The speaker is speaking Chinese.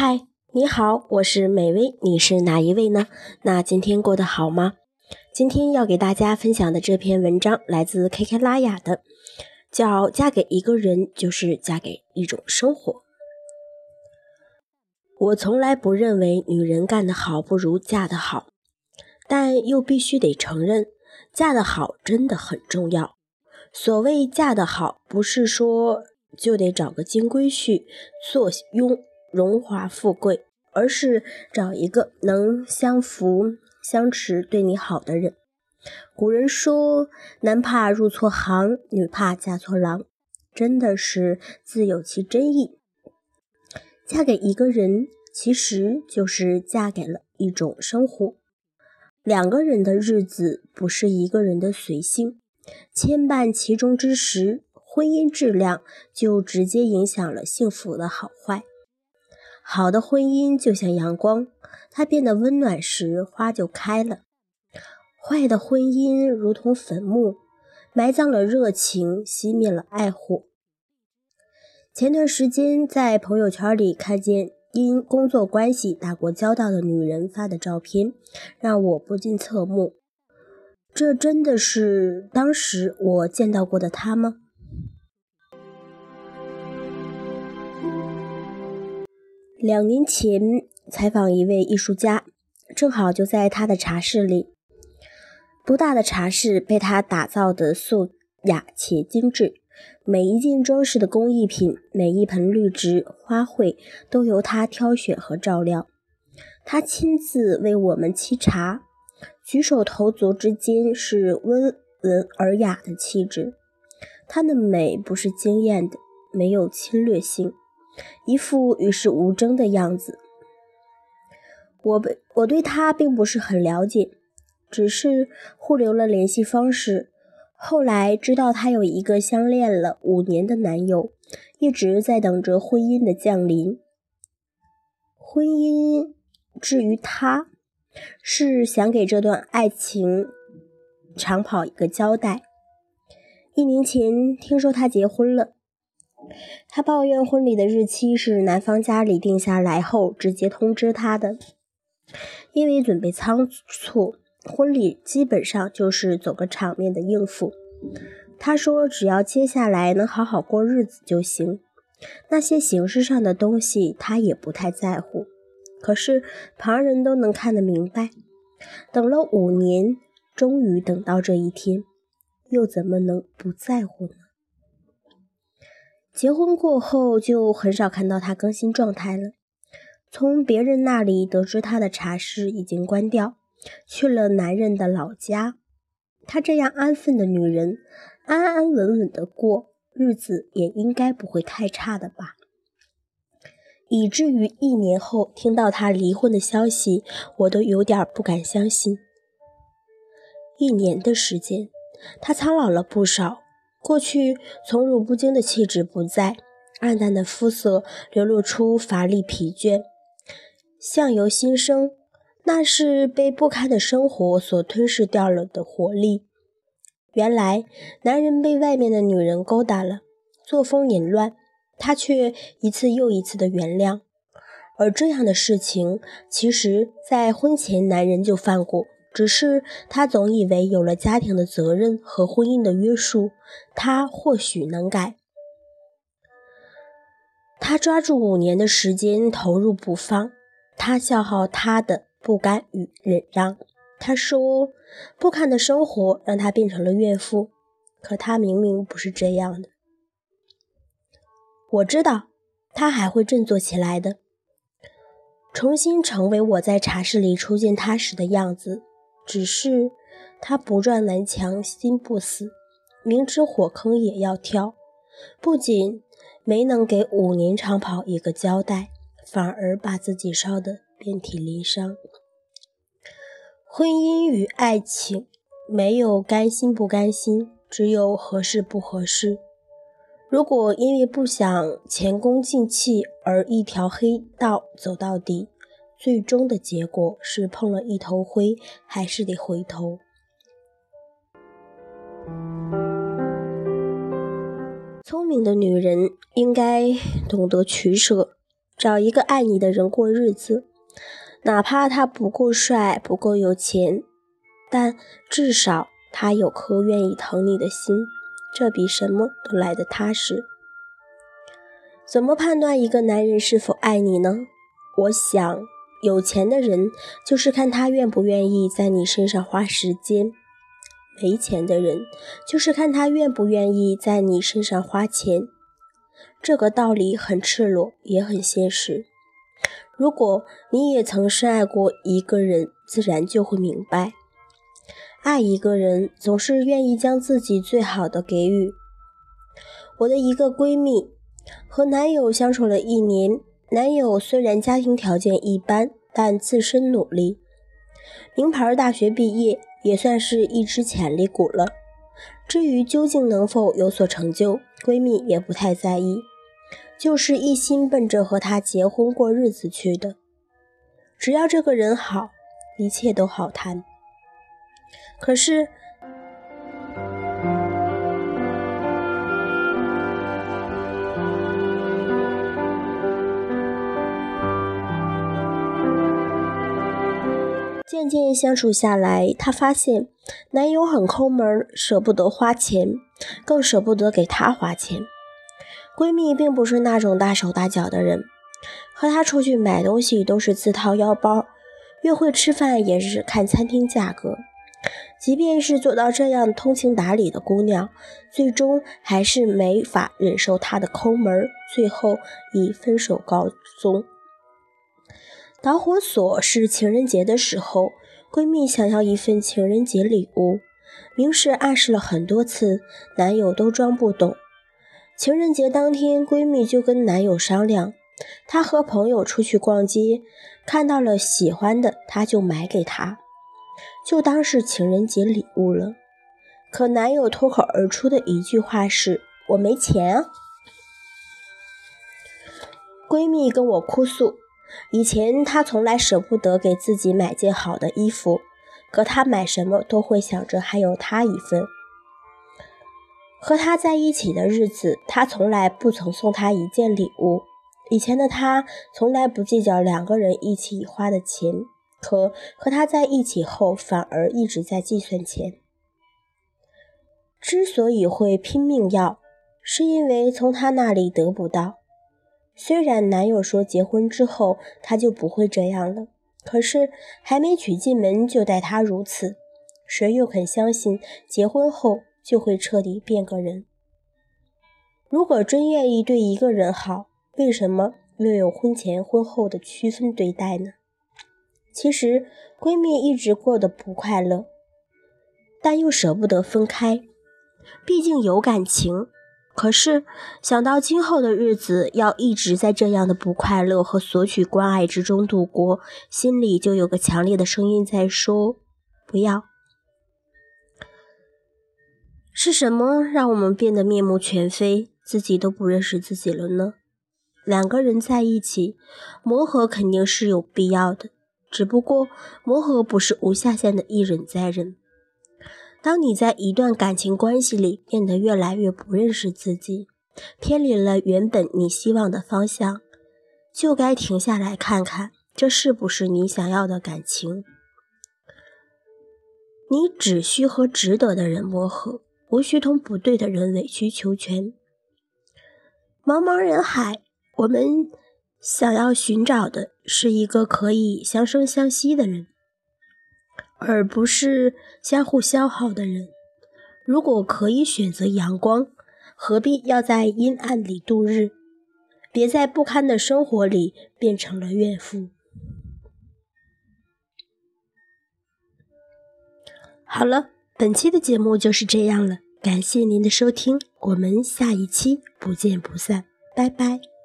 嗨，你好，我是美薇，你是哪一位呢？那今天过得好吗？今天要给大家分享的这篇文章来自 K K 拉雅的，叫《嫁给一个人就是嫁给一种生活》。我从来不认为女人干得好不如嫁得好，但又必须得承认，嫁得好真的很重要。所谓嫁得好，不是说就得找个金龟婿做佣。荣华富贵，而是找一个能相扶相持、对你好的人。古人说：“男怕入错行，女怕嫁错郎”，真的是自有其真意。嫁给一个人，其实就是嫁给了一种生活。两个人的日子不是一个人的随性，牵绊其中之时，婚姻质量就直接影响了幸福的好坏。好的婚姻就像阳光，它变得温暖时，花就开了；坏的婚姻如同坟墓，埋葬了热情，熄灭了爱火。前段时间在朋友圈里看见因工作关系打过交道的女人发的照片，让我不禁侧目。这真的是当时我见到过的她吗？两年前采访一位艺术家，正好就在他的茶室里。不大的茶室被他打造的素雅且精致，每一件装饰的工艺品，每一盆绿植花卉，都由他挑选和照料。他亲自为我们沏茶，举手投足之间是温文尔雅的气质。她的美不是惊艳的，没有侵略性。一副与世无争的样子。我被我对他并不是很了解，只是互留了联系方式。后来知道她有一个相恋了五年的男友，一直在等着婚姻的降临。婚姻至于他，是想给这段爱情长跑一个交代。一年前听说他结婚了。他抱怨婚礼的日期是男方家里定下来后直接通知他的，因为准备仓促，婚礼基本上就是走个场面的应付。他说只要接下来能好好过日子就行，那些形式上的东西他也不太在乎。可是旁人都能看得明白，等了五年，终于等到这一天，又怎么能不在乎呢？结婚过后就很少看到她更新状态了。从别人那里得知她的茶室已经关掉，去了男人的老家。她这样安分的女人，安安稳稳的过日子也应该不会太差的吧？以至于一年后听到她离婚的消息，我都有点不敢相信。一年的时间，她苍老了不少。过去从容不惊的气质不在，暗淡的肤色流露出乏力疲倦。相由心生，那是被不堪的生活所吞噬掉了的活力。原来男人被外面的女人勾搭了，作风淫乱，他却一次又一次的原谅。而这样的事情，其实在婚前男人就犯过。只是他总以为有了家庭的责任和婚姻的约束，他或许能改。他抓住五年的时间投入不放，他消耗他的不甘与忍让。他说不堪的生活让他变成了怨妇，可他明明不是这样的。我知道他还会振作起来的，重新成为我在茶室里初见他时的样子。只是他不撞南墙心不死，明知火坑也要跳。不仅没能给五年长跑一个交代，反而把自己烧得遍体鳞伤。婚姻与爱情没有甘心不甘心，只有合适不合适。如果因为不想前功尽弃而一条黑道走到底，最终的结果是碰了一头灰，还是得回头。聪明的女人应该懂得取舍，找一个爱你的人过日子，哪怕他不够帅、不够有钱，但至少他有颗愿意疼你的心，这比什么都来得踏实。怎么判断一个男人是否爱你呢？我想，有钱的人就是看他愿不愿意在你身上花时间；没钱的人就是看他愿不愿意在你身上花钱。这个道理很赤裸，也很现实。如果你也曾深爱过一个人，自然就会明白，爱一个人总是愿意将自己最好的给予。我的一个闺蜜和男友相处了一年，男友虽然家庭条件一般，但自身努力，名牌大学毕业，也算是一只潜力股了。至于究竟能否有所成就，闺蜜也不太在意，就是一心奔着和他结婚过日子去的。只要这个人好，一切都好谈。可是。渐渐相处下来，她发现男友很抠门，舍不得花钱，更舍不得给她花钱。闺蜜并不是那种大手大脚的人，和她出去买东西都是自掏腰包，约会吃饭也是看餐厅价格。即便是做到这样通情达理的姑娘，最终还是没法忍受他的抠门，最后以分手告终。导火索是情人节的时候，闺蜜想要一份情人节礼物，明示暗示了很多次，男友都装不懂。情人节当天，闺蜜就跟男友商量，她和朋友出去逛街，看到了喜欢的，她就买给他，就当是情人节礼物了。可男友脱口而出的一句话是：“我没钱。”闺蜜跟我哭诉。以前他从来舍不得给自己买件好的衣服，可他买什么都会想着还有他一份。和他在一起的日子，他从来不曾送她一件礼物。以前的他从来不计较两个人一起花的钱，可和他在一起后，反而一直在计算钱。之所以会拼命要，是因为从他那里得不到。虽然男友说结婚之后他就不会这样了，可是还没娶进门就待他如此，谁又肯相信结婚后就会彻底变个人？如果真愿意对一个人好，为什么又有婚前婚后的区分对待呢？其实闺蜜一直过得不快乐，但又舍不得分开，毕竟有感情。可是想到今后的日子要一直在这样的不快乐和索取关爱之中度过，心里就有个强烈的声音在说：“不要。”是什么让我们变得面目全非，自己都不认识自己了呢？两个人在一起，磨合肯定是有必要的，只不过磨合不是无下限的一忍再忍。当你在一段感情关系里变得越来越不认识自己，偏离了原本你希望的方向，就该停下来看看，这是不是你想要的感情？你只需和值得的人磨合，无需同不对的人委曲求全。茫茫人海，我们想要寻找的是一个可以相生相惜的人。而不是相互消耗的人。如果可以选择阳光，何必要在阴暗里度日？别在不堪的生活里变成了怨妇。好了，本期的节目就是这样了，感谢您的收听，我们下一期不见不散，拜拜。